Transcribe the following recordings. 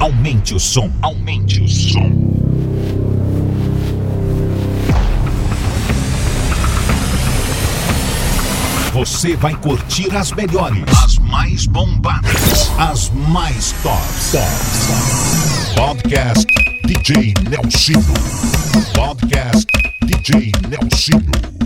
Aumente o som, aumente o som. Você vai curtir as melhores, as mais bombadas, as mais tops. Podcast DJ Nelsinho. Podcast DJ Nelsinho.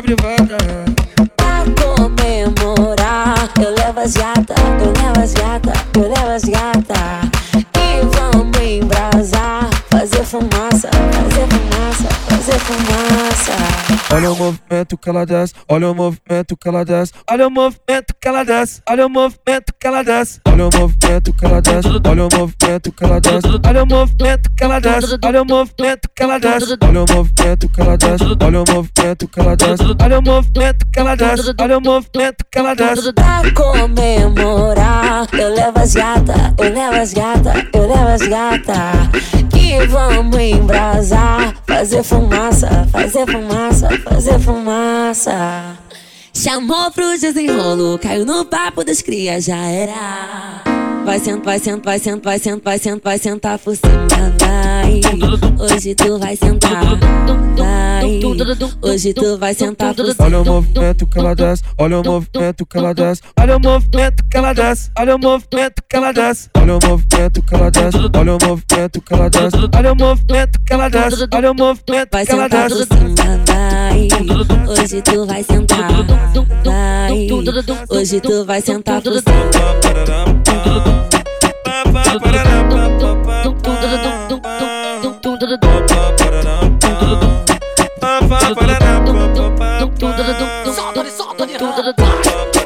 A privada. Pra comemorar, eu levo as gata, eu levo as gata, eu levo as gata. E vamos embrasar, fazer fumaça, fazer fumaça, fazer fumaça. Olha o movimento que ela desce, olha o movimento que ela desce, olha o movimento que ela desce, olha o movimento que ela desce, olha o movimento que ela desce, olha o movimento que ela desce, olha o movimento que ela desce, olha o movimento que ela desce, olha o movimento que ela desce, olha o movimento que ela desce, olha o movimento que ela desce, olha o movimento que ela desce. Pra comemorar, eu levo as gata, eu levo as gata, eu levo as gata. Vamos embrasar, fazer fumaça, fazer fumaça, fazer fumaça. Chamou pro desenrolo, caiu no papo das crias, já era. Vai sentar, vai sentar, vai sentar, vai sentar, vai sentar, vai sentar por cima, vai. Hoje tu vai sentar, vai. Hoje tu vai sentar por cima. Olha o movimento que ela desce, olha o movimento que ela desce, olha o movimento que ela desce, olha o movimento que ela desce, olha o movimento que ela desce, olha o movimento que ela desce, olha o movimento que ela desce, olha o movimento Vai que ela sentar por desce. cima, vai. Hoje tu vai sentar, vai. Hoje tu vai sentar por cima. Solta, solta, solta, solta, solta, solta,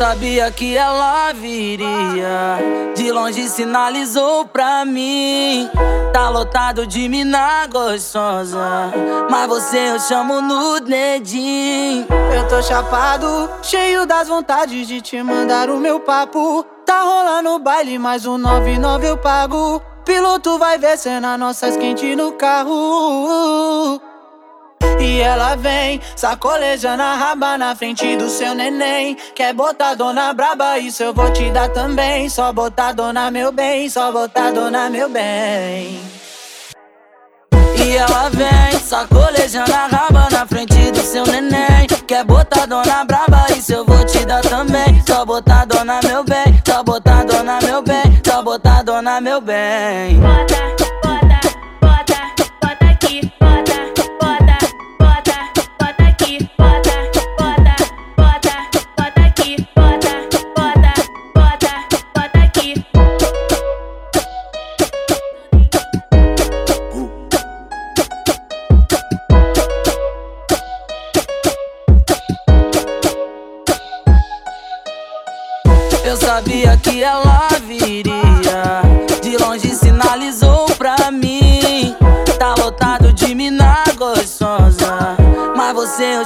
sabia que ela viria. De longe sinalizou pra mim. Tá lotado de mina gostosa. Mas você eu chamo no dedinho. Eu tô chapado, cheio das vontades de te mandar o meu papo. Tá rolando baile, mais um 99 eu pago. Piloto vai ver cena nossas quente no carro. E ela vem, sacolejando a raba na frente do seu neném. Quer botar dona braba, isso eu vou te dar também. Só botar dona meu bem, só botar dona meu bem. E ela vem, sacolejando a raba na frente do seu neném. Quer botar dona braba, isso eu vou te dar também. Só botar dona meu bem, só botar dona meu bem, só botar dona meu bem. Bota,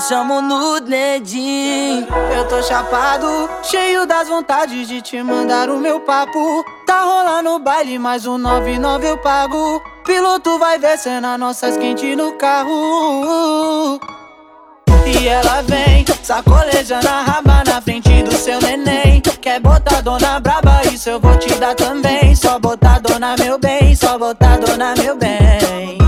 chamo no dedinho. Eu tô chapado, cheio das vontades de te mandar o meu papo. Tá rolando o baile, mais um 99 eu pago. Piloto vai ver cena nossas quentes no carro. E ela vem, sacolejando a raba na frente do seu neném. Quer botar dona braba, isso eu vou te dar também. Só botar dona meu bem, só botar dona meu bem.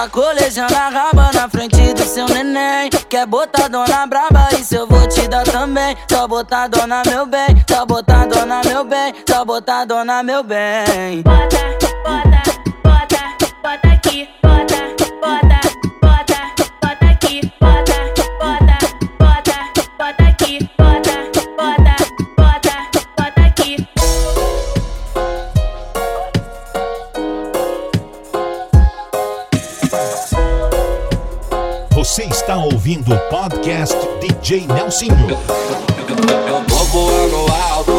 Ela vem, sacolejando a raba na frente do seu neném. Quer botar dona braba, isso eu vou te dar também. Só botar dona meu bem, só botar dona meu bem, só botar dona meu bem. Bota, bota, bota, bota aqui, bota, bota, Você está ouvindo o podcast DJ Nelsinho. Eu tô voando alto.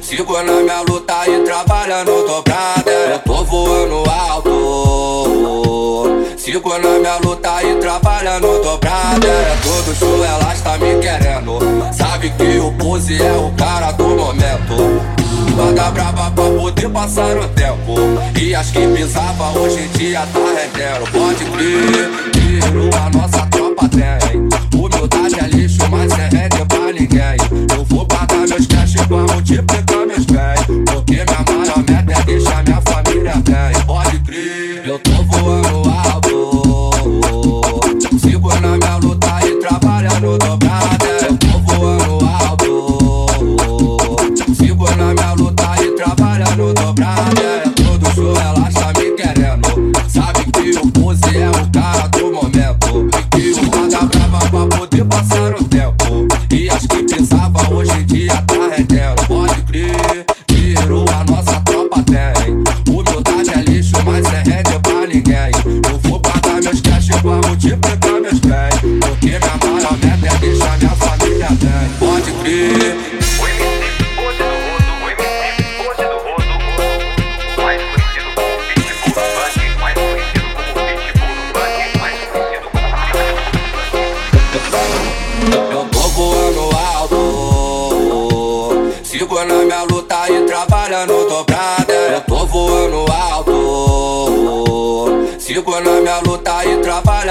Sigo na minha luta e trabalhando dobrada. Eu tô voando alto. Sigo na minha luta e trabalhando dobrada. É todo show, ela está me querendo. Sabe que o pose é o cara do momento. Banda brava pra poder passar o tempo. E as que pisava hoje em dia tá rendendo. Pode crer, tiro a nossa tropa tem. Humildade é lixo, mas é rende pra ninguém. Eu vou guardar meus cash pra multiplicar meus bens. Porque minha maior meta é deixar minha família bem. Pode crer, eu tô voando passar o tempo. E as que pensava hoje em dia tá rendendo. Pode crer, virou a nossa tropa tem. Humildade é lixo, mas é rende pra ninguém. Eu vou guardar meus cash pra multiplicar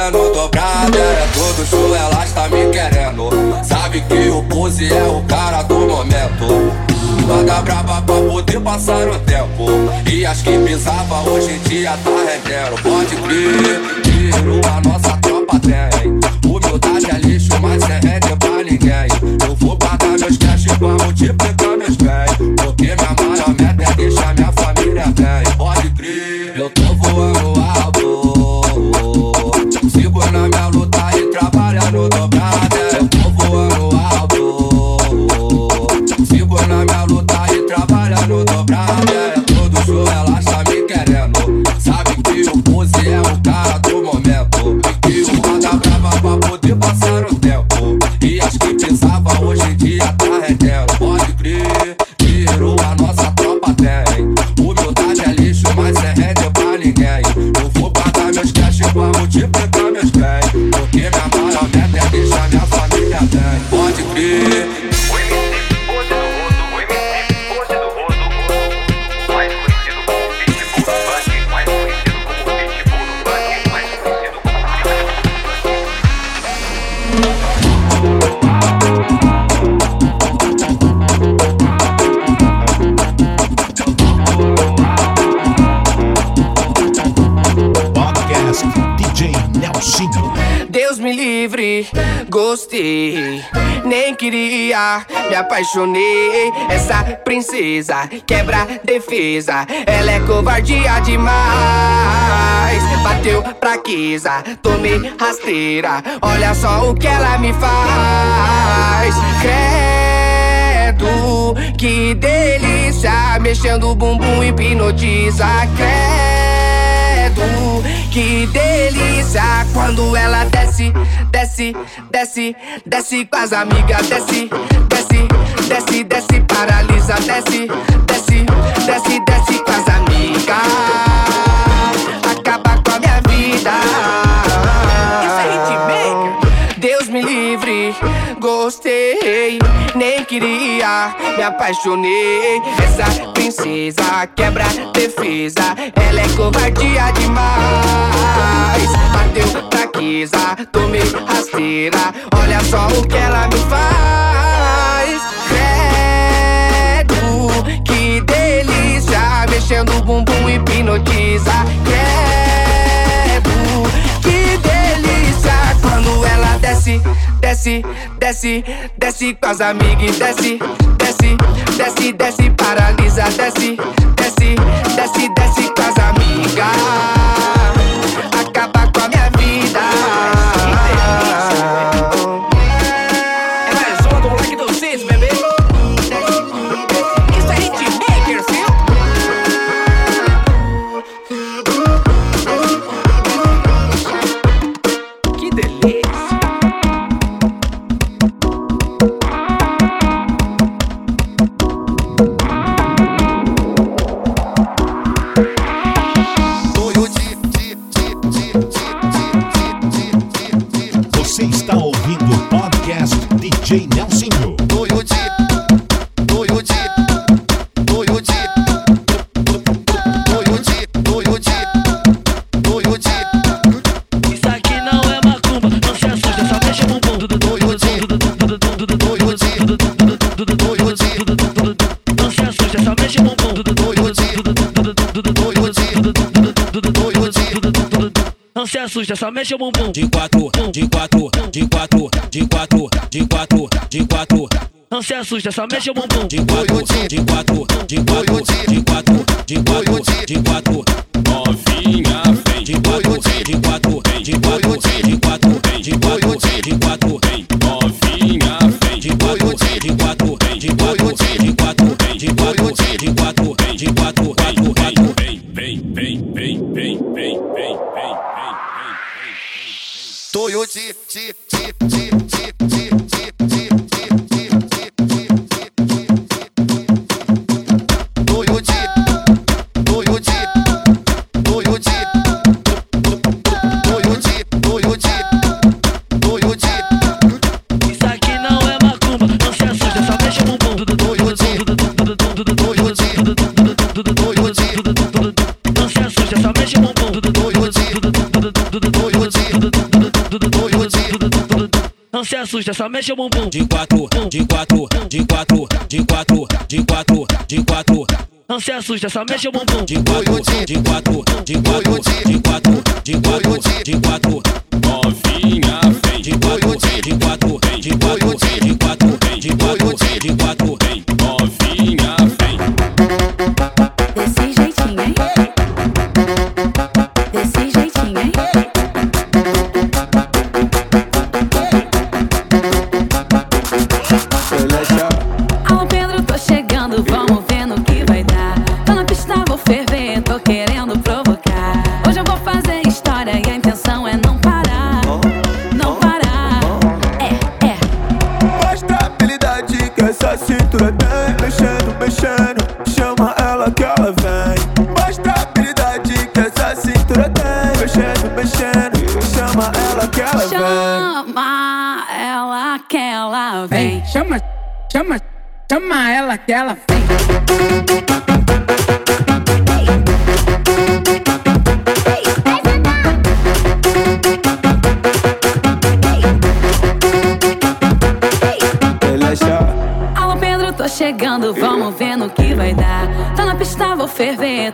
trabalhando dobrada. É todo show, ela está me querendo. Sabe que o pose é o cara do momento. Banda brava pra poder passar o tempo. E as que pisava hoje em dia tá rendendo. Pode crer, tiro a nossa tropa tem. Humildade é lixo, mas é rende pra ninguém. Eu vou guardar meus cash pra multiplicar me livre, gostei. Nem queria, me apaixonei. Essa princesa quebra defesa. Ela é covardia demais. Bateu fraqueza, tomei rasteira. Olha só o que ela me faz. Credo, que delícia. Mexendo o bumbum hipnotiza. Credo, que delícia. Quando ela desce, desce, desce, desce com as amigas. Desce, desce, desce, desce, paralisa. Desce, desce, desce, desce com as amigas. Acaba com a minha vida. Nem queria, me apaixonei. Essa princesa quebra defesa, ela é covardia demais. Bateu fraqueza, tomei rasteira, olha só o que ela me faz. Credo, que delícia, mexendo o bumbum hipnotiza. Credo, que delícia, quando ela desce, desce, desce, desce com as amigas, desce, desce, desce, desce, paralisa, desce, desce, desce, desce com as amigas, só mexe o bumbum. De quatro, de quatro, de quatro, de quatro, de quatro, de quatro. Não se assusta, só mexe o bumbum. De quatro, de quatro, de quatro, de quatro, de quatro, de quatro. Novinha, vem de quatro, de quatro, de quatro, de quatro, de quatro, de quatro. Novinha, vem de quatro, de quatro, de quatro, de quatro, de quatro, de quatro, minutinho, ti, ti, ti. Se assusta, só mexe o bumbum. De quatro, de quatro, de quatro, de quatro, de quatro, de quatro. Não se assusta, só mexe o bumbum. De quatro, de quatro, de quatro, de quatro, de quatro, de quatro. Novinha, vem de quatro, de quatro, de quatro, de quatro, de quatro, de quatro. Novinha, vem.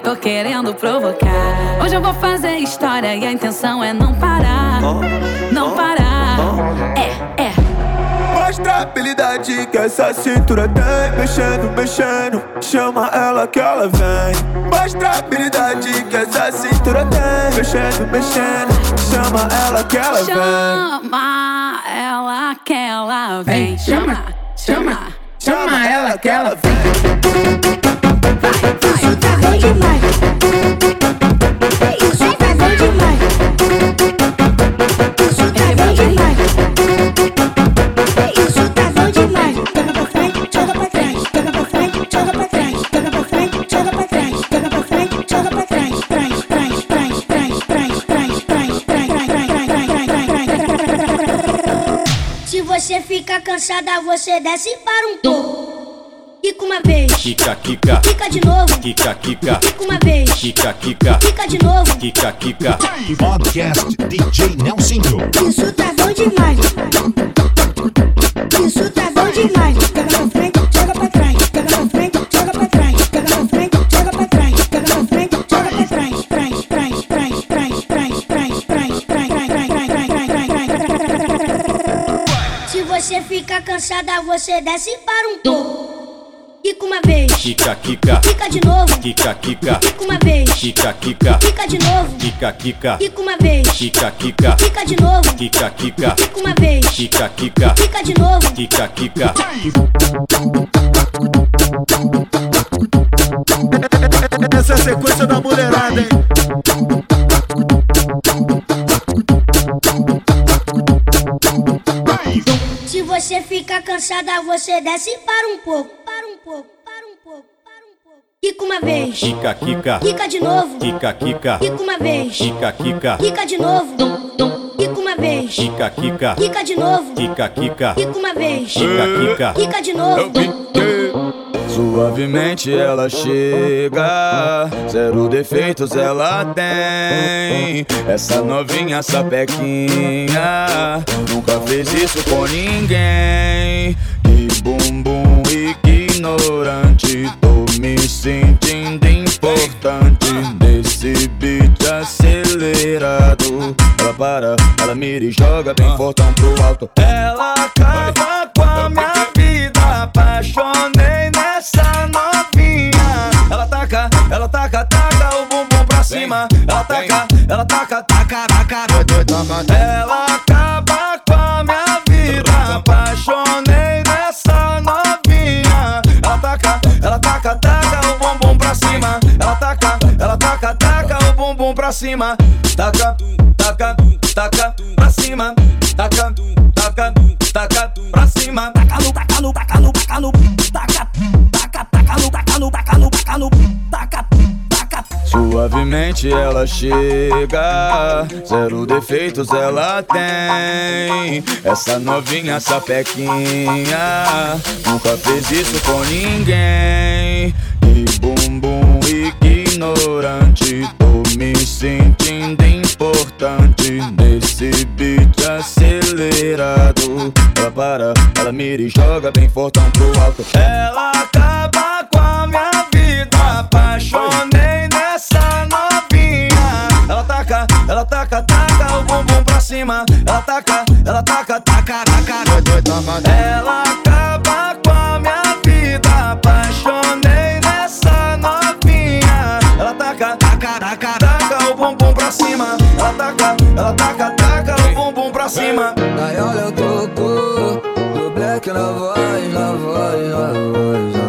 Tô querendo provocar. Hoje eu vou fazer história e a intenção é não parar. Não parar. É, é. Mostra a habilidade que essa cintura tem Mexendo, mexendo, chama ela que ela vem Mostra a habilidade que essa cintura tem Mexendo, mexendo, chama ela que ela vem Chama ela que ela vem. Chama, chama, Chama ela que ela vem. Fica cansada, você desce para um pouco. Quica uma vez, Kika, kika, quica de novo. kika, kika, Quica uma vez, kika, kika, quica de novo. kika, kika. Podcast DJ Nelsinho. Isso tá bom demais. Isso tá bom demais. Pega pra frente, você desce para um pouco. Quica uma vez, Kika, kika, quica de novo. kika, kika, Quica uma vez, kika, kika, quica de novo. kika, kika, Quica uma vez, kika, kika, quica de novo. kika, kika, Quica uma vez, kika, kika, quica de novo. kika, kika. Essa é a sequência da mulherada, hein? Você fica cansada, você desce para um pouco. Para um pouco, para um pouco, para um pouco. Quica uma vez, Kika, kika, quica de novo. kika, kika, Quica uma vez, kika, kika, quica de novo. Quica uma vez, kika, kika, quica de novo. kika, kika, Quica uma vez, kika, kika. quica de novo. Suavemente ela chega, zero defeitos ela tem. Essa novinha sapequinha nunca fez isso com ninguém. Que bumbum ignorante, tô me sentindo importante nesse beat acelerado. Ela para, ela mira e joga bem fortão pro alto. Ela acaba com a minha vida, apaixonei taca, ela taca, taca o bumbum pra cima. Ela taca, ela taca, taca, taca. Ela acaba com a minha vida, apaixonei nessa novinha. Ela taca, ela taca, taca o bumbum pra cima. Ela taca, ela taca, taca o bumbum pra cima. Taca, taca, taca pra cima. Taca, taca, taca pra cima. Taca no, taca no, taca no, taca no, taca, taca, taca no, taca no, taca no, taca no, taca, taca. Suavemente ela chega, zero defeitos ela tem. Essa novinha sapequinha nunca fez isso com ninguém. E bumbum ignorante, tô me sentindo importante nesse beat acelerado. Ela para, ela mira e joga bem fortão pro alto. Ela acaba ela taca, taca o bumbum pra cima. Ela taca, ela taca, taca, taca. Ela acaba com a minha vida, apaixonei nessa novinha. Ela taca, taca, taca, taca o bumbum pra cima. Ela taca, ela taca, taca o bumbum pra cima. Aí olha eu toco do black na voz, na voz, na voz, na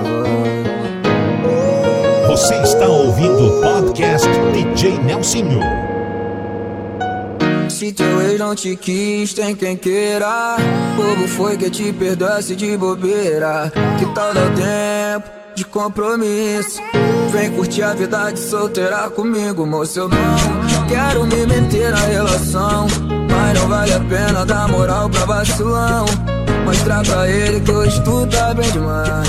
voz. Você está ouvindo o podcast DJ Nelsinho. Se teu ex não te quis, tem quem queira. Bobo foi que te perdoasse de bobeira. Que tal dar tempo de compromisso? Vem curtir a vida de solteira comigo, moço. Eu não quero me meter na relação. Mas não vale a pena dar moral pra vacilão. Mostrar pra ele que hoje tu tá bem demais.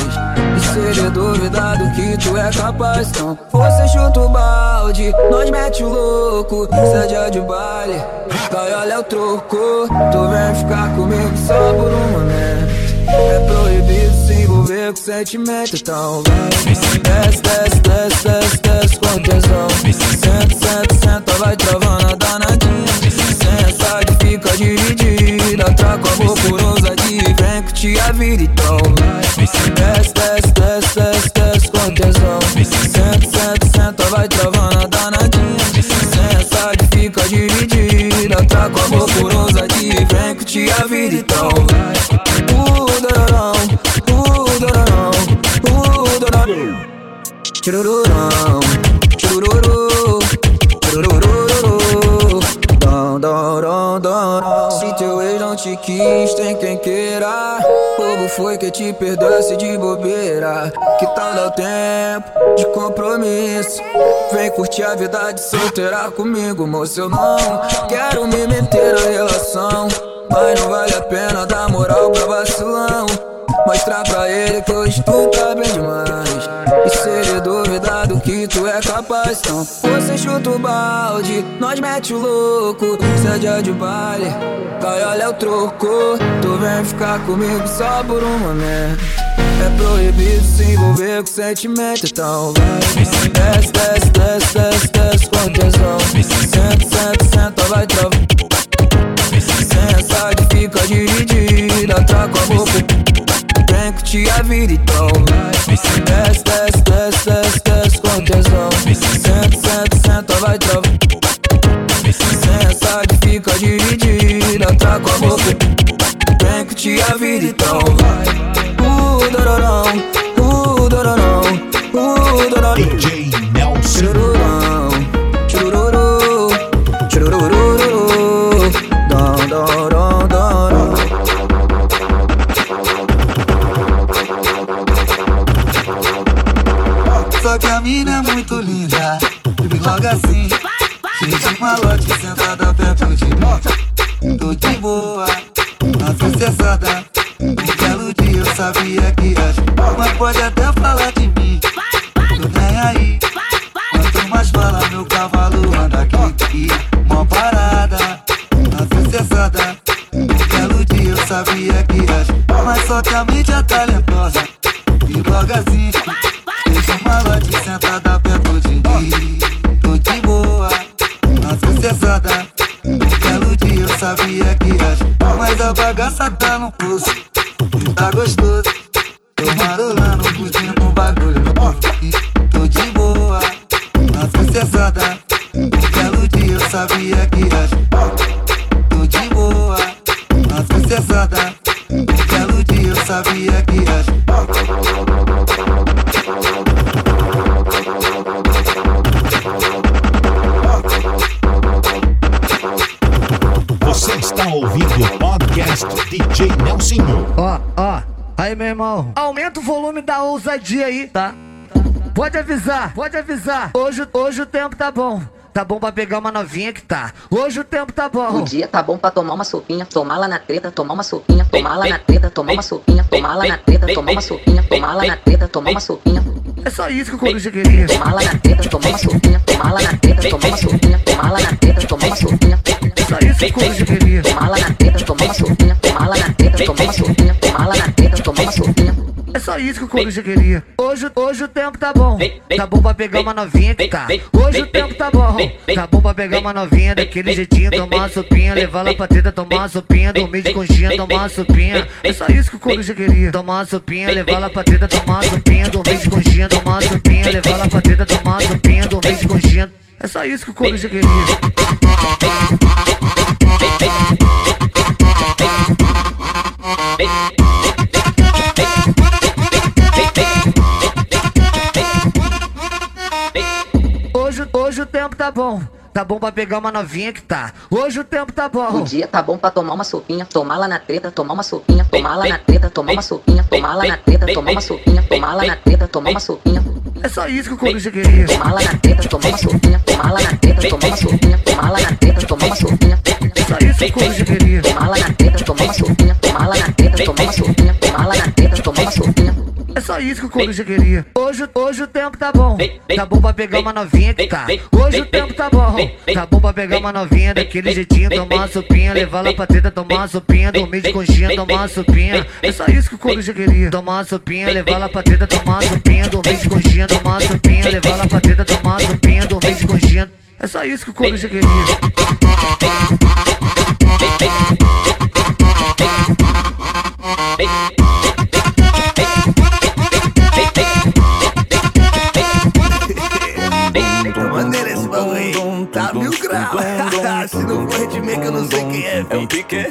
E se ele duvidar do que tu é capaz, então você chuta o balde, nós mete o louco. Isso é dia de baile, vai olha o troco. Tu vem ficar comigo só por um momento. É proibido se envolver com sentimento, então vai. Desce, desce, desce, desce, desce com tesão. Senta, senta, senta, vai travando a danadinha. Senta que fica dividida, traca amor por ousadia. Vem curtir a vida, então vai. Desce, desce, desce, desce, desce com tesão. Senta, senta, senta, vai travando por ousadia. Vem curtir a vida, então. Uh, dororão, uh, dororão, uh, dororão. Churururão, chururu, churururu, dom, dom, dom, dom. Se teu ex não te quis, tem quem queira. Foi que te perdoasse de bobeira. Que tal dar o tempo de compromisso? Vem curtir a vida de solteira comigo, moço. Eu não quero me meter na relação. Mas não vale a pena dar moral pra vacilão. Mostrar pra ele que hoje tu tá bem demais. E se ele duvidar do que tu é capaz, então você chuta o balde, nós mete o louco. Se é dia de baile, cai olha o troco. Tu vem ficar comigo só por um momento. É proibido se envolver com sentimento, então vai. Desce, desce, desce, desce, desce com tesão. Senta, senta, senta, vai travar. Sensa que fica dividida, traga a boca. Vem curtir a vida, então vai. Desce, desce, desce, desce, vai travar. Sensa que fica dividida, traga a boca. Vem curtir a vida, então vai. Uh, dororão, uh, dororão, uh, dororão. DJ Nelson. Churururu, dom, dom, dom, dom, dom. Só que a mina é muito linda Logo assim de malote sentada perto de mim. Tô de boa Nossa cessada Um belo dia eu sabia que ia Mas pode até falar de mim. Tô nem aí? Quanto mais fala meu cavalo anda aqui. Mó parada Nossa cessada Um belo dia eu sabia que ia Mas só que a mente é bagaça está ouvindo o podcast DJ Nelsinho. Ó, ó, aí meu irmão, aumenta o volume da ousadia aí, tá? Pode avisar, pode avisar. Hoje, hoje o tempo tá bom. Tá bom pra pegar uma novinha que tá. Hoje o tempo tá bom. O dia tá bom pra tomar uma sopinha, tomar lá na treta, tomar uma sopinha, tomar lá na treta, tomar uma sopinha, tomar lá na treta, tomar uma sopinha, tomar lá na treta, tomar uma sopinha. É só isso que o Coruja queria. Tomar lá na treta, tomar uma sopinha, tomar lá na treta, tomar uma sopinha, tomar lá na treta, tomar uma sopinha. É só isso que o Coruja queria. Tomar lá na treta, tomar uma sopinha, tomar lá na treta, tomar uma sopinha, tomar lá na treta, tomar uma sopinha. É só isso que o Coruja queria. Hoje, hoje o tempo tá bom. Tá bom pra pegar uma novinha que tá. Hoje o tempo tá bom. Tá bom pra pegar uma novinha daquele jeitinho, tomar uma sopinha, levar ela pra treta, tomar uma sopinha, dormir de conchinha, tomar uma sopinha. É só isso que o Coruja queria. Tomar uma sopinha, levar ela pra treta, tomar uma sopinha, dormir de conchinha, tomar uma sopinha, levar ela pra treta, tomar uma sopinha, dormir de conchinha. É só isso que o Coruja queria. Hoje, tá bom. Tá bom pra pegar uma novinha que tá. Hoje o tempo tá bom. O dia tá bom pra tomar uma sopinha, tomar lá na treta, tomar uma sopinha, tomar lá na treta, tomar uma sopinha, tomar lá na treta, tomar uma sopinha, tomar lá na treta, tomar uma sopinha. É só isso que o Coruja queria. Tomar lá na treta, tomar uma sopinha, tomar lá na treta, tomar uma sopinha, tomar lá na treta, tomar uma sopinha. É só isso que o Coruja queria. Tomar lá na treta, tomar uma sopinha, tomar lá na treta, tomar uma sopinha, tomar lá na treta, tomar uma sopinha. É só isso que o Coruja queria. Hoje, hoje o tempo tá bom. Tá bom pra pegar uma novinha que tá. Hoje o tempo tá bom. Tá bom pra pegar uma novinha daquele jeitinho, tomar uma sopinha, levar ela pra treta, tomar uma sopinha, dormir de conchinha, tomar uma sopinha. É só isso que o Coruja queria. Tomar uma sopinha, levar ela pra treta, tomar uma sopinha, dormir de conchinha, tomar uma sopinha, levar ela pra treta, tomar uma sopinha, dormir de conchinha. É só isso que o Coruja queria. É. É o Pique.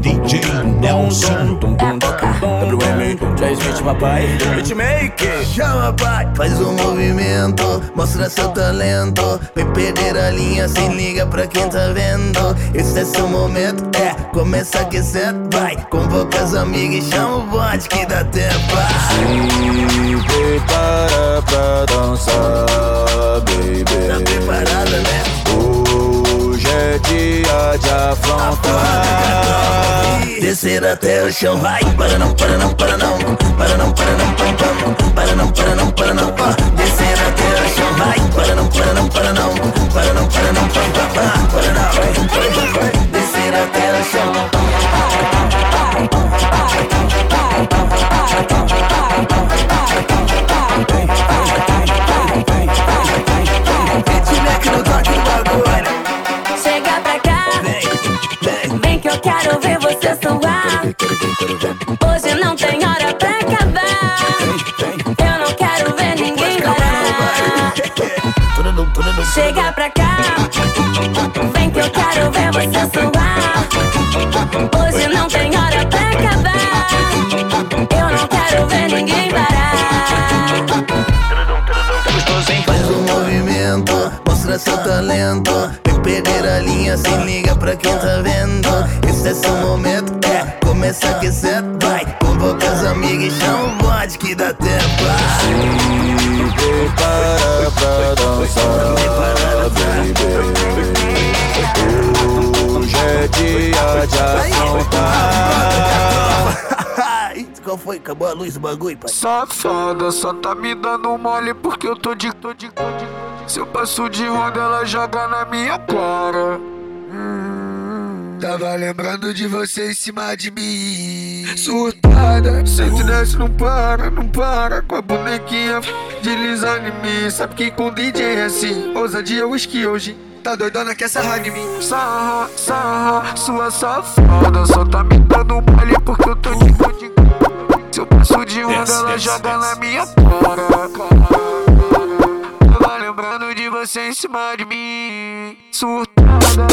DJ Nelson. WM, Jay Smith, papai. Hitmaker. Chama, pai. Faz um movimento, mostra seu talento. Vem perder a linha, se liga pra quem tá vendo. Esse é seu momento, é. Começa aquecendo, vai. Convoca as amigas e chama o bote que dá tempo. Se prepara pra dançar, baby. Tá preparada, né? É dia de afrontar. descer até o chão. Vai, para não, para não, para não, para não, para não, pam, pam, para não, para não, para não, descer até o chão. Vai, para não, para não, para não, para não, para não, pam, pam, pam, para não, descer até o chão. Chega quero ver você suar. Hoje não tem hora pra acabar. Eu não quero ver ninguém parar. Chega pra cá, vem que eu quero ver você suar. Hoje não tem hora pra acabar. Eu não quero ver ninguém parar. Faz um movimento, mostra seu talento. Perder a linha, se liga pra quem tá vendo. Esse é seu momento, é, começa a aquecer, vai. Convoca as amigas e chama o bode que dá tempo. Se prepara pra dançar, baby. Hoje é dia de afrontar. Qual foi? Acabou a luz do bagulho, pai? Safada, só tá me dando mole porque eu tô de, tô de, tô de. Se eu passo de onda, ela joga na minha cara. Hum, Tava lembrando de você em cima de mim. Surtada, sente e desce, não para, não para. Com a bonequinha deslizando em mim. Sabe que com DJ é assim. Ousadia, whisky hoje. Tá doidona que essa em mim. Sarra, sarra, sua safada. Só tá me dando mole porque eu tô de, tô de. Se eu passo de onda, ela joga na minha cara. Tava lembrando de você em cima de mim. Surtada.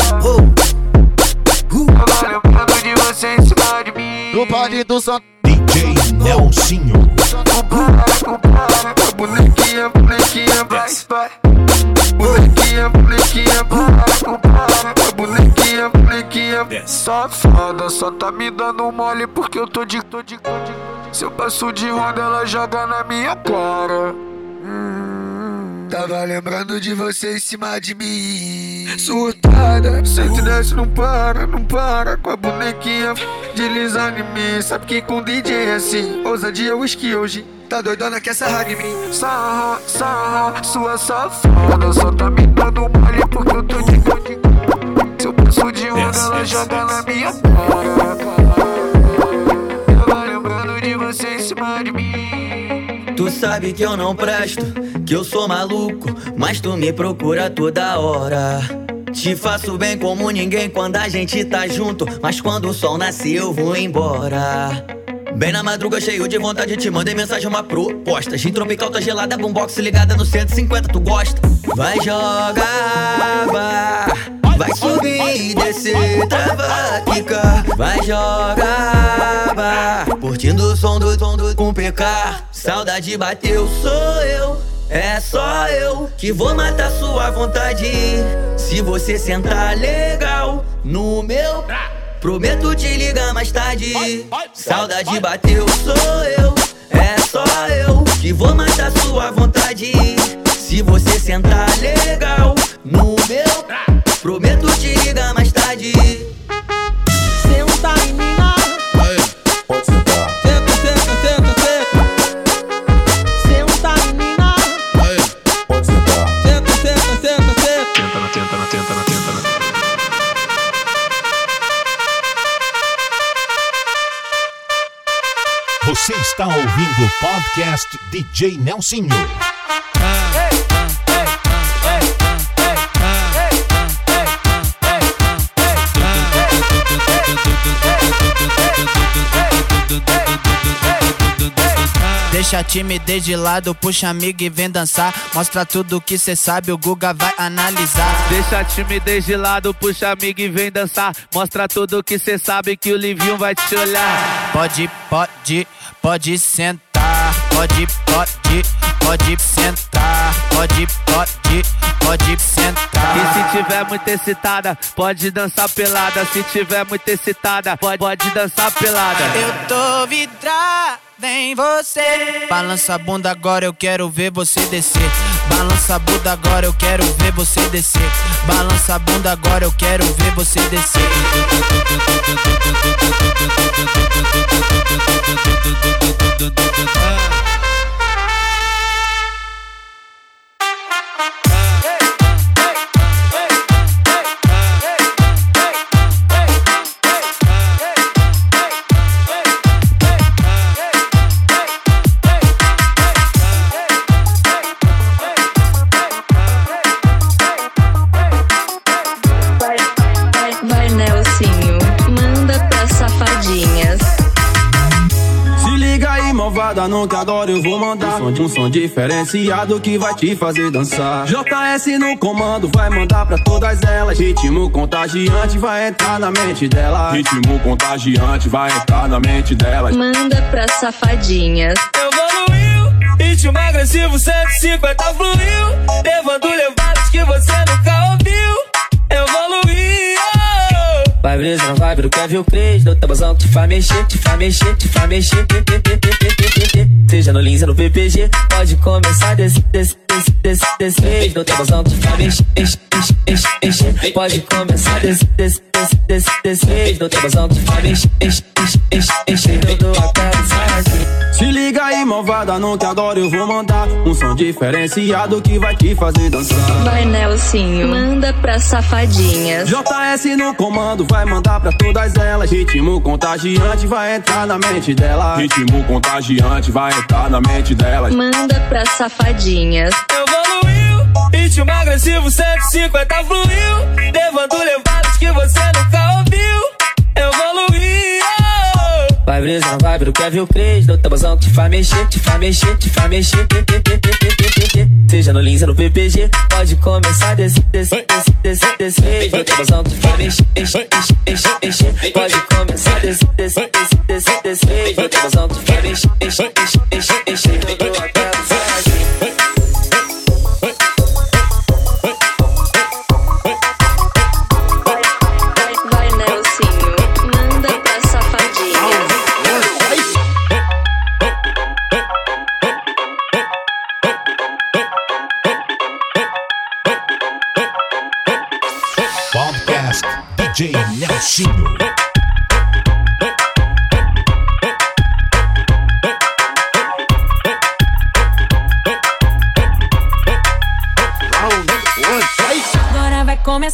Tava lembrando de você em cima de mim. No party do Santo. DJ Nelsinho. Bonequinha, bonequinha, vai, vai. Bonequinha, bonequinha, para, bonequinha, bonequinha. Safada, só tá me dando mole porque eu tô de, tô de, tô de. Se eu passo de roda, ela joga na minha cara. Hum, Tava lembrando de você em cima de mim. Surtada, sente e desce, não para, não para. Com a bonequinha deslizando em mim. Sabe que com DJ é assim. Ousadia, whisky hoje. Tá doidona que essa raiva em mim. Sarra, sarra, sua safada. Só tá me dando mole porque eu tô de, de. Se eu passo de onda, ela joga na minha cara. Tava lembrando de você em cima de mim. Tu sabe que eu não presto, que eu sou maluco, mas tu me procura toda hora. Te faço bem como ninguém quando a gente tá junto, mas quando o sol nasce eu vou embora. Bem na madruga, cheio de vontade, te mandei mensagem, uma proposta. Gin tropical tá gelada, boombox ligada no 150, tu gosta? Vai jogar, vai, subir e descer, trava, quica. Vai jogar, curtindo o som do som do com PK. Saudade bateu, sou eu. É só eu que vou matar sua vontade. Se você sentar legal no meu. Prometo te ligar mais tarde. Saudade bateu, sou eu. É só eu que vou matar sua vontade. Se você sentar legal no meu. Prometo te ligar mais tarde. Está ouvindo o podcast DJ Nelsinho. Deixa a timidez de lado, puxa amigo e vem dançar. Mostra tudo que cê sabe, o Guga vai analisar. Deixa a timidez de lado, puxa amigo e vem dançar. Mostra tudo que cê sabe que o Livinho vai te olhar. Pode, pode, pode sentar. Pode, pode, pode sentar. Pode, pode, pode sentar. E se tiver muito excitada, pode dançar pelada. Se tiver muito excitada, pode, pode dançar pelada. Eu tô vidrada em você. Balança a bunda agora, eu quero ver você descer. Balança a bunda agora, eu quero ver você descer. Balança a bunda agora, eu quero ver você descer. Vai, malvada, não que agora eu vou mandar um som, um som diferenciado que vai te fazer dançar. JS no comando vai mandar pra todas elas. Ritmo contagiante vai entrar na mente dela. Ritmo contagiante vai entrar na mente delas. Manda pra safadinhas. Evoluiu, ritmo agressivo 150 fluiu, levando levadas que você nunca ouviu. Vai brisa vibe do Kevin Cres Do tabuzão que te faz mexer, te faz mexer, te faz mexer. Seja no Lins ou no PPG Pode começar desse, desse, desse, desse, desse. Do tabuzão que te faz mexer. Pode começar desse, desse, desse, desse, desse vez Do tabuzão que te faz mexer, mexer, mexer, mexer Eu dou até Se liga aí, malvada, não que agora eu vou mandar um som diferenciado que vai te fazer dançar. Vai, Nelsinho, manda pra safadinhas. JS no comando vai mandar pra todas elas. Ritmo contagiante vai entrar na mente dela. Ritmo contagiante vai entrar na mente delas. Manda pra safadinhas. Evoluiu, ritmo agressivo 150 fluiu, levando levadas que você nunca ouviu. Evoluiu. Vai brisa vibe do Kevin Cres Do tabuzão que te faz mexer, te faz mexer, te faz mexer. Seja no Lins ou no PPG Pode começar desse, desse, desse, desse, desse vez Do tabuzão que te faz mexer, mexer, mexer, mexer Pode começar desse, desse, desse, desse, desse vez Do tabuzão que te faz mexer, mexer, mexer, mexer DJ she.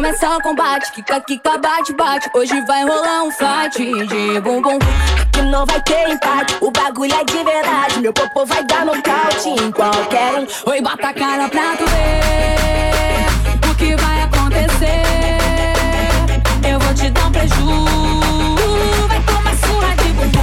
Começar o combate. Kika, kika, bate, bate. Hoje vai rolar um fight de bumbum. Aqui não vai ter empate, o bagulho é de verdade. Meu popô vai dar nocaute em qualquer um. Oi, bota a cara pra tu ver o que vai acontecer. Eu vou te dar um preju. Vai tomar surra de bumbum.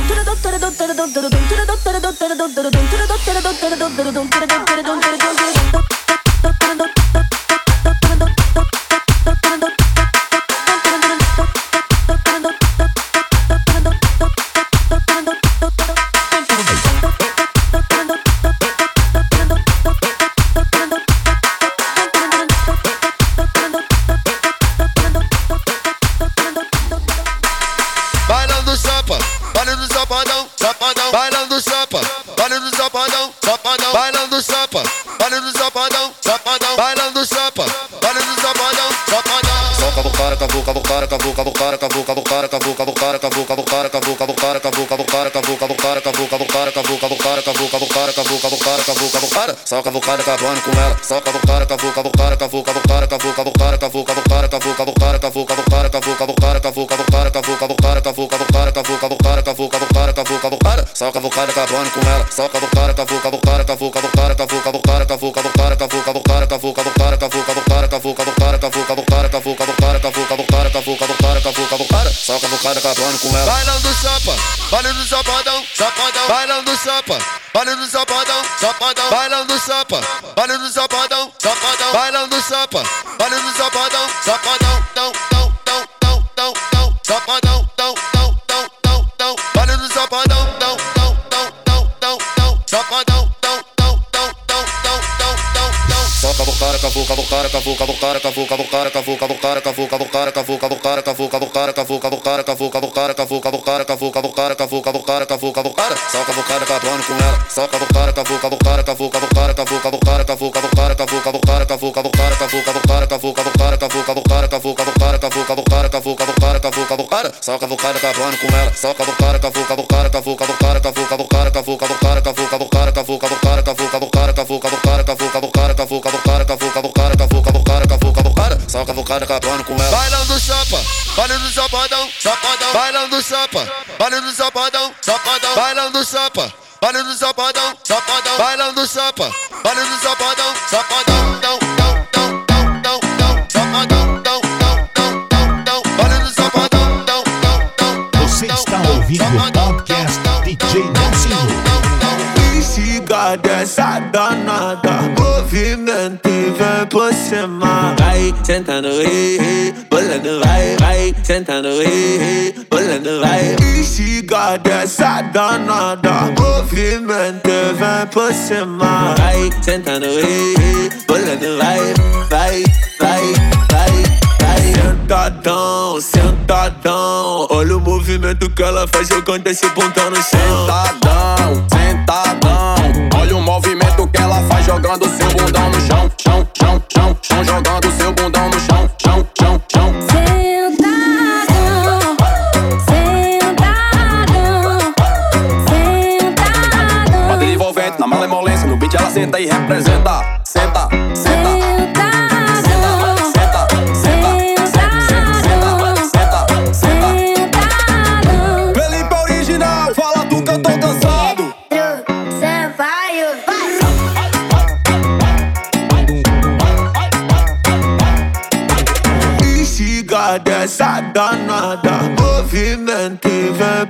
Só cavucara acabando com ela, só cavucara, cavuca, cavucara, cavuca, cavucara, cavuca, cavucara, cavuca, cavucara, cavuca, cavucara, cavuca, cavucara, cavuca, cavucara, cavuca, cavucara, cavuca, cavucara, cavuca, cavucara, cavuca, cavucara, cavuca, cavucara, cavu, cavucara, cavu, cavucara. Só cavucara acabando com ela. Só cavucara, cavu, cavucara, cavu, cavucara, cavu, cavucara, cavu, cavucara, cavu, cavucara, cavu, cavucara, cavu, cavucara, cavu, cavucara, cavu, cavucara, cavu, cavucara, cavu, cavucara, cavu, cavucara, cavu, cavucara. Só cavucara acabando com ela. Bailando chapa, bailando chapadão, chapadão. Bailando baile do sabadão, sabadão, bailando sapa, baile do sabadão, sabadão, bailando sapa, baile do sabadão, sabadão, tão, tão, tão, tão, tão, tão, sabadão, tão, tão, tão, tão, tão, baile do sapadão, tão. Tão. Só cavucara, cavu, cavucara, cavu, cavucara, cavu, cavucara, cavu, cavucara, cavu, cavocada, cavocada, cavocada, cavocada, cavocada, só cavocada acabando com ela. Bailão do chapa, bailão do chapadão, chapadão, bailão do chapa, bailão do chapadão, chapadão, bailão do chapa, bailão do chapadão, chapadão, bailão do chapa, bailão do chapadão, não. dão, dão, dão, dão, dão, dão, chapadão, dão, dão, dão, dão, dão, bailão do chapadão, dão, dão, dão, dão, Você está ouvindo o podcast DJ Nelson. Instiga dessa danada Movimento e vem por cima Vai sentando, ei, ei Bolando, vai, vai Sentando, ei, ei Bolando, vai Instiga dessa danada Movimento e vem por cima Vai sentando, ei, ei Bolando, vai, vai, vai Vai sentadão, sentadão Olha o movimento que ela faz jogando esse bundão no chão Sentadão, sentadão. Olha o movimento que ela faz jogando seu bundão no chão, chão, chão, chão, chão, jogando seu bundão no chão, chão, chão, chão. Sentadão, sentadão, sentadão. Bate envolvente na malemolência, no beat ela senta e representa. Senta, senta, senta,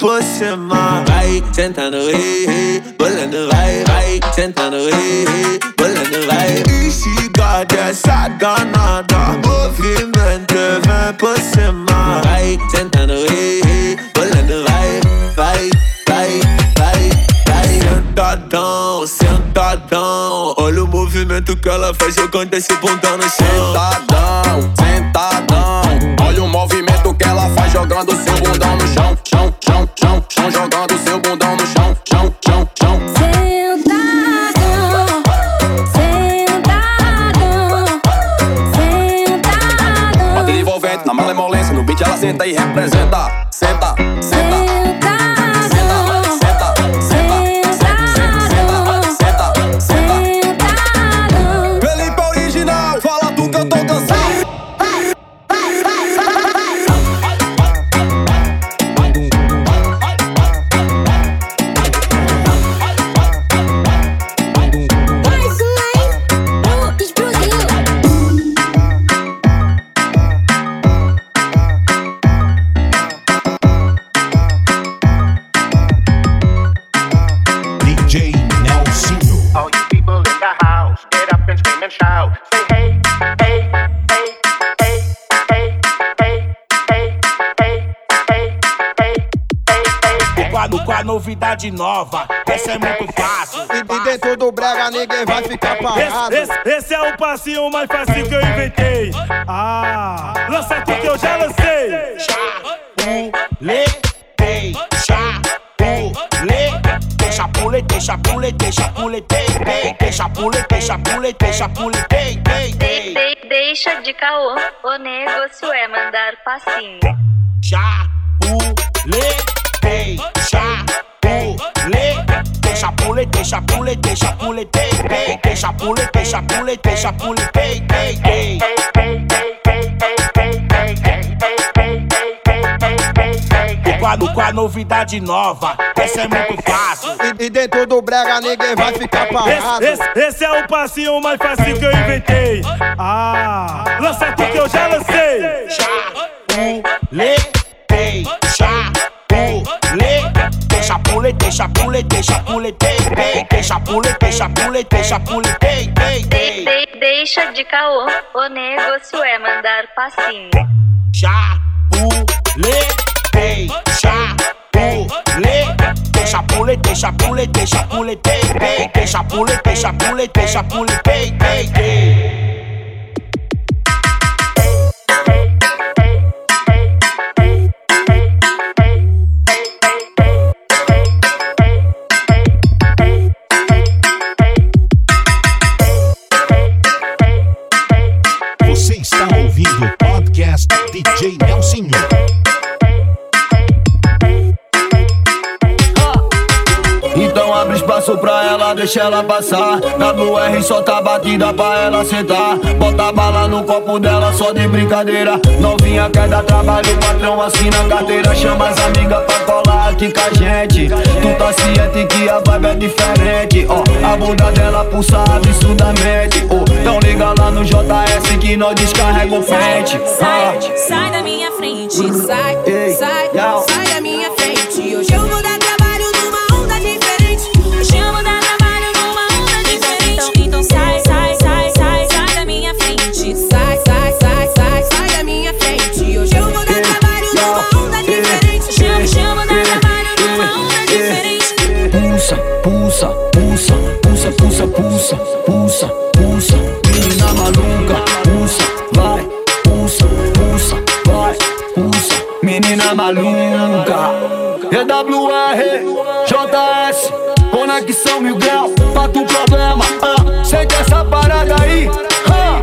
por cima Vai sentando, ei, Bolando, vai, vai Sentando, ei, Bolando, vai. Instiga dessa danada Movimento vem por cima Vai sentando, ei, vai, vai, vai, vai, vai. Sentadão, sentadão Olha o movimento que ela faz jogando esse bundão no com a novidade nova, essa é muito fácil. E, e dentro do brega ninguém vai ficar parado. Esse, esse- esse é o passinho mais fácil que eu inventei. Ah, lança tu que eu já lancei. Chapuletei, chapuletei, chapuletei, chapuletei, chapuletei, chapuletei, chapuletei, chapuletei, De- de- deixa de caô, o negócio é mandar passinho deixa pule, deixa pule, deixa pule, deixa pule, pei, deixa pule, deixa pule, deixa pule, pei, pei, pei. Quando com a novidade nova, essa é muito fácil. E, e dentro do brega ninguém vai ficar parado. Esse, esse, esse é o passinho mais fácil que eu inventei. Ah, lança aqui que eu já lancei. Chá, pule, le, pei chapuletei, chapuletei, chapuletei, De- de- Deixa de caô, o negócio é mandar passinho. Chapulei, chapulei, chapulei, chapulei, chapulei, chapulei, chapulei, chapulei, chapulei, Você DJ Nelsinho. Espaço pra ela, deixa ela passar. WR só tá batida pra ela sentar. Bota bala no copo dela só de brincadeira. Novinha quer dar trabalho, patrão assina a carteira. Chama as amigas pra colar aqui com a gente. Tu tá ciente que a vibe é diferente. Ó, a bunda dela pulsa absurdamente. Ó, então liga lá no JS que nós descarrega o pente. Sai, sai da minha frente, sai, sai, sai da minha frente. EWR, JS, conexão mil grau, fato problema. Ah, sente essa parada aí. ah.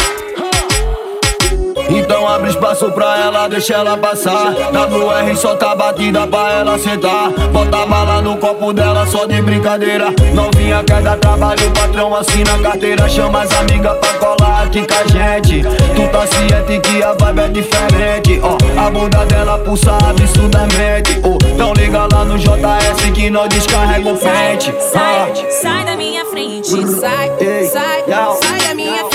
Então abre espaço pra ela, deixa ela passar. WR só tá batida pra ela sentar. Bota bala no copo dela só de brincadeira. Novinha quer dar trabalho, patrão assina carteira. Chama as amigas pra colar aqui com a gente. Tu tá ciente que a vibe é diferente. Ó, a bunda dela pulsa absurdamente. Ó, então liga lá no JS que nós descarrega o pente. Sai, sai da minha frente, sai, sai, sai da minha frente.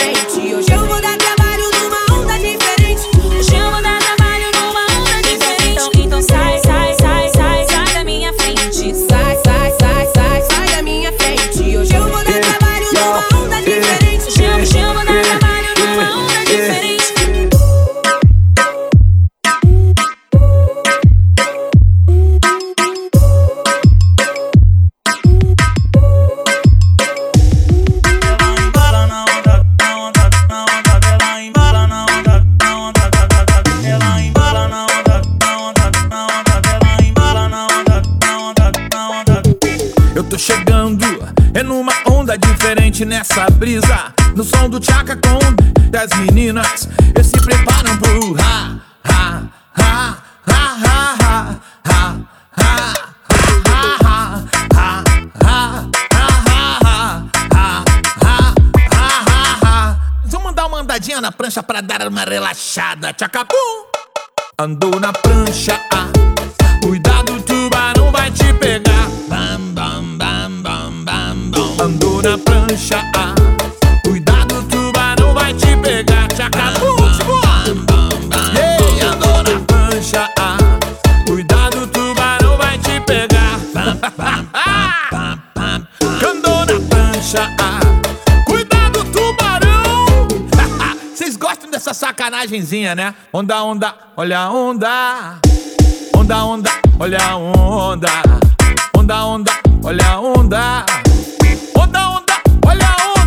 essa brisa No som do tchaca com dez meninas Eles se preparam pro ha, ha, ha, ha, ha, ha, ha, ha. Andadinha na prancha pra dar uma relaxada. Tchacabum! Andou na prancha, ah. cuidado, tubarão vai te pegar. Cuidado, tubarão vai te pegar. Tchacabum, Ei, andou na. Cuidado, tubarão vai te pegar. Andou na. Cuidado, tubarão. Vocês gostam dessa sacanagemzinha, né? Onda, onda, olha a onda. Onda, onda, olha a onda. Onda, onda, olha a. Onda, Hola,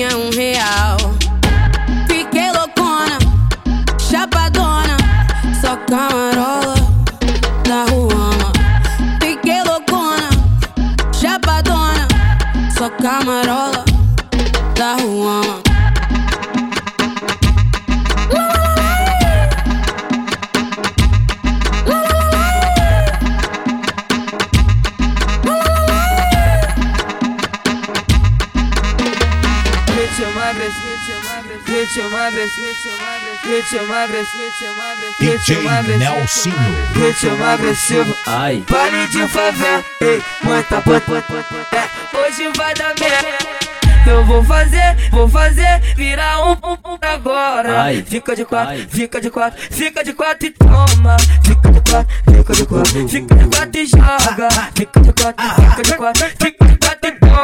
tinha um rei. DJ Nelsinho. Ritmo agressivo, ai, baile de favela, ei, muita puta, é, hoje vai dar merda. Eu vou fazer, vou fazer, virar um pum pum agora. Ai. Fica de quatro, Ai. fica de quatro, fica de quatro e toma. Fica de quatro, fica de quatro, fica de quatro e joga. Fica de quatro, fica de quatro, fica de quatro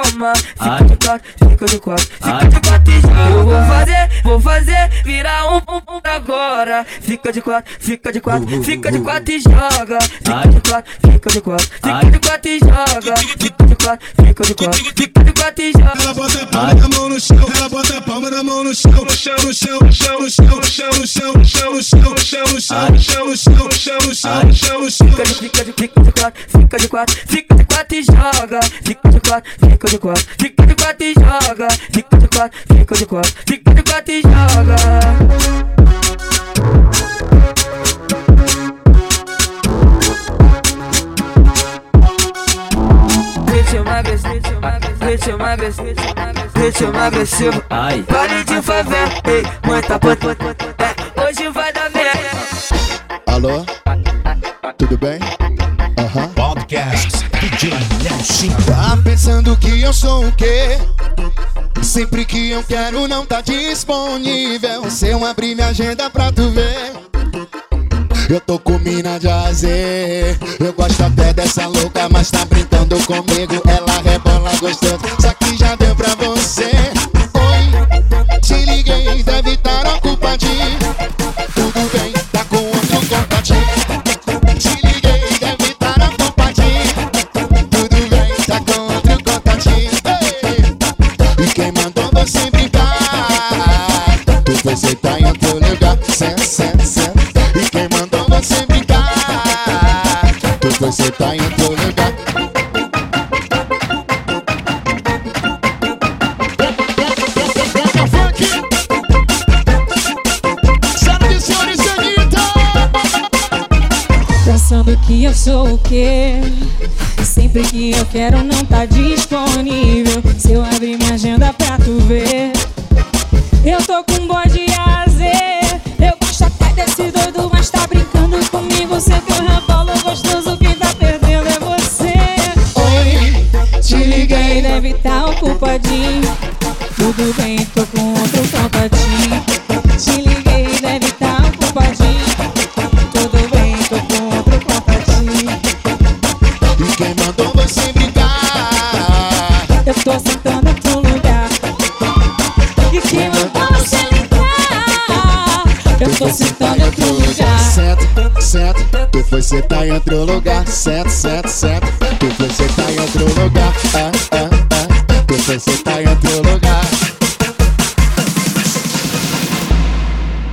toma. Fica de quatro, fica de quatro, fica de quatro e joga. Eu vou fazer, vou fazer, virar um pum pum agora. Fica de quatro, fica de quatro, fica de quatro e joga. Fica de quatro, fica de quatro, fica de quatro e joga. Fica de quatro, fica de quatro, fica de quatro e joga. Ela bota a palma da mão no chão, ela bota a palma da mão no chão, no chão, no chão, no chão, no chão, no chão, no chão, no chão, no chão, no chão, no chão, no chão, no chão, no chão, no chão, no chão, no chão. Fica de, fica de, fica de quatro, fica de quatro, fica de quatro e joga. Fica de quatro, fica de quatro, fica de quatro e joga. Fica de quatro, fica de quatro, fica de quatro e joga. Ritmo agressivo, ritmo ritmo agressivo, ritmo agressivo. Ai. Pare de favela, ei, muita puta. É, hoje vai dar merda. Alô? Tudo bem? Tá pensando que eu sou o quê? Sempre que eu quero não tá disponível. Se eu abrir minha agenda pra tu ver. Eu tô com mina de azer Eu gosto até dessa louca, mas tá brincando comigo Ela rebola gostoso, só que já deu pra você Lugar Senhoras e senhores, Anitta Pensando que eu sou o quê? Sempre que eu quero não tá disponível. Se eu abrir minha agenda pra tu ver, eu tô com um bode ocupadinho. Tudo bem, tô com outro contatinho. Te liguei, deve tá ocupadinho. Tudo bem, tô com outro contatinho. E quem mandou você brincar Eu tô sentando outro lugar. E quem mandou você ligar? Eu tô sentando outro lugar. Senta, senta Tu foi sentar em outro lugar Senta, senta, senta Tu foi sentar em outro lugar ah, foi sentar em outro lugar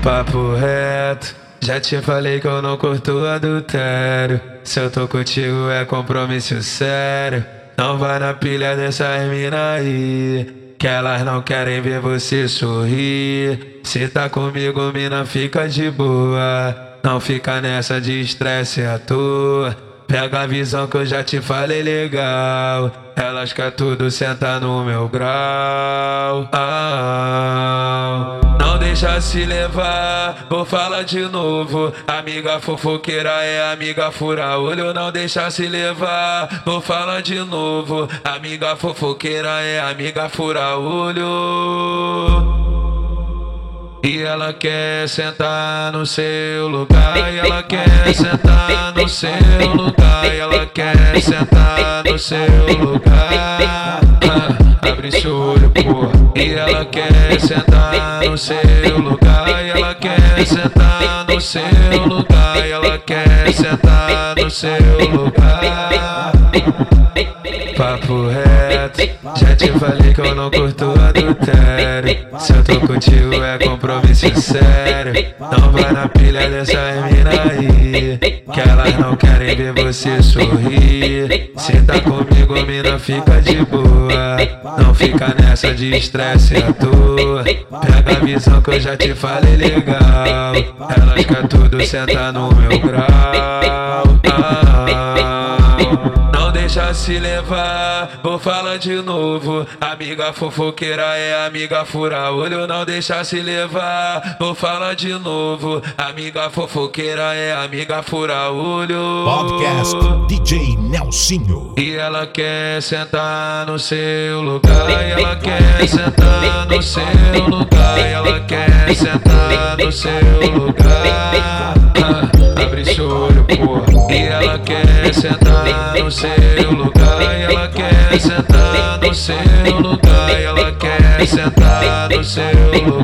Papo reto, já te falei que eu não curto adultério. Se eu tô contigo é compromisso sério. Não vai na pilha dessas mina aí. Que elas não querem ver você sorrir. Se tá comigo, mina, fica de boa. Não fica nessa de estresse à toa. Pega a visão que eu já te falei legal. Elas quer tudo sentar no meu grau. Ah, não deixa se levar, vou falar de novo. Amiga fofoqueira é amiga fura olho. Não deixa se levar, vou falar de novo. Amiga fofoqueira é amiga fura olho. E ela quer sentar no seu lugar, e ela quer sentar no seu lugar, e ela quer sentar no seu lugar. Abre seu olho, porra. E ela quer sentar no seu lugar, e ela quer sentar no seu lugar, e ela quer sentar no seu lugar. Papo reto, já te falei que eu não curto adultério. Se eu tô contigo é compromisso sério. Não vai na pilha dessa mina aí, que elas não querem ver você sorrir. Se tá comigo, mina, fica de boa. Não fica nessa de estresse à toa. Pega a visão que eu já te falei legal. Elas quer tudo sentar no meu grau. Ah, deixa se levar, vou falar de novo. Amiga fofoqueira é amiga fura olho. Não deixa se levar, vou falar de novo. Amiga fofoqueira é amiga fura olho. Podcast DJ Nelsinho. E ela quer sentar no seu lugar, e ela quer sentar no seu lugar, e ela quer sentar no seu lugar. Abre seu olho, porra. E ela quer sentar no seu lugar, e ela quer sentar no seu lugar, e ela quer sentar no seu lugar.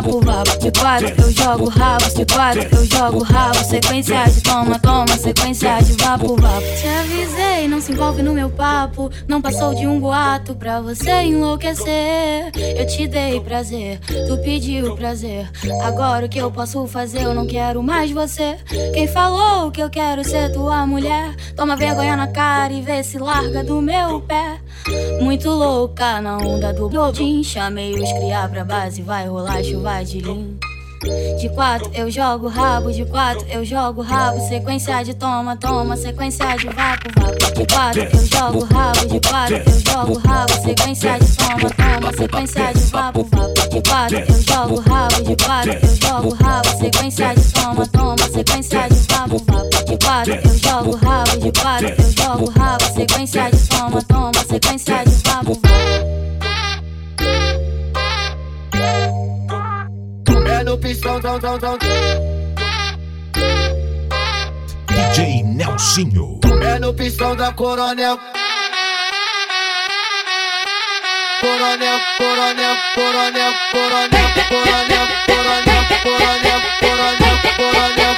vapo, vapo. De quatro eu jogo rabo, de quatro eu jogo rabo. Sequência de toma, toma, sequência de vapo, vapo. Te avisei, não se envolve no meu papo. Não passou de um boato pra você enlouquecer. Eu te dei prazer, tu pediu prazer. Agora o que eu posso fazer? Eu não quero mais você. Quem falou que eu quero ser tua mulher? Toma vergonha na cara e vê se larga do meu pé. Muito louca na onda do Blodin. Chamei os criar pra base, vai rolar chuva de quatro eu jogo rabo, de quatro eu jogo rabo. Sequência de toma, toma, sequência de vapo, vapo. De quatro eu jogo rabo, de quatro eu jogo rabo. Sequência de toma, toma, sequência de vapo, vapo. De quatro eu jogo rabo, de quatro eu jogo rabo. Sequência de toma, toma, sequência de vapo, vapo. De quatro eu jogo rabo, de quatro eu jogo rabo. Sequência de toma, toma, sequência de vapo. DJ Nelsinho. É no pistão da Coronel. Coronel, coronel, coronel, coronel, coronel, coronel, coronel, coronel, coronel.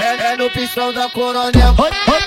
É, é no pistão da Coronel. É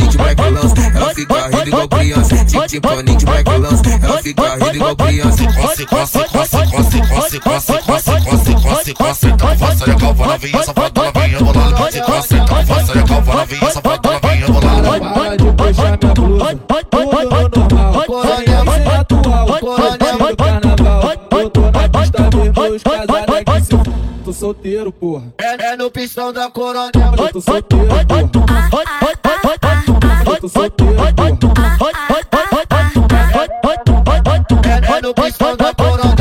fica rindo igual criança. Timpaninho de Michael Lance, ela fica rindo igual criança. Coce, coce, coce, coce, coce, coce, coce, coce, coce, coce. Então faça a calva novinha, safadona, vem rebolando. Coce, coce, então faça a calva novinha, safadona, vem rebolando. Para de puxar minha blusa, tudo normal. Coronel, você é atual, coronel do carnaval. Eu tô na pista, me vou os casados aqui. se f- Tô solteiro, porra. É, é no pistão da Coronel. Eu tô solteiro, porra. Eu tô solteiro, porra. É, é no pistão da Coronel. É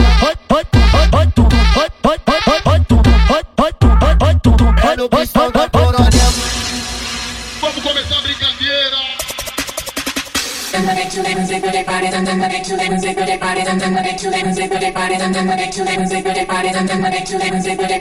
Monday, Tuesday, and then Monday, Tuesday, Wednesday, Thursday, and then Monday, Tuesday, Wednesday, Thursday, and then Monday, Tuesday, Wednesday, Thursday,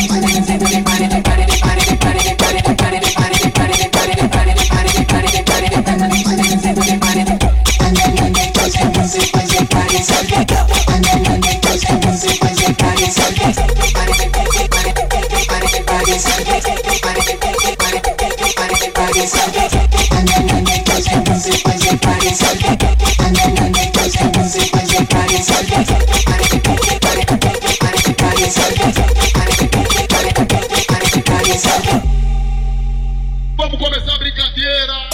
Vamos começar brincadeira.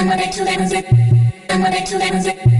Then when they too late, is it? Then when they too late, is it?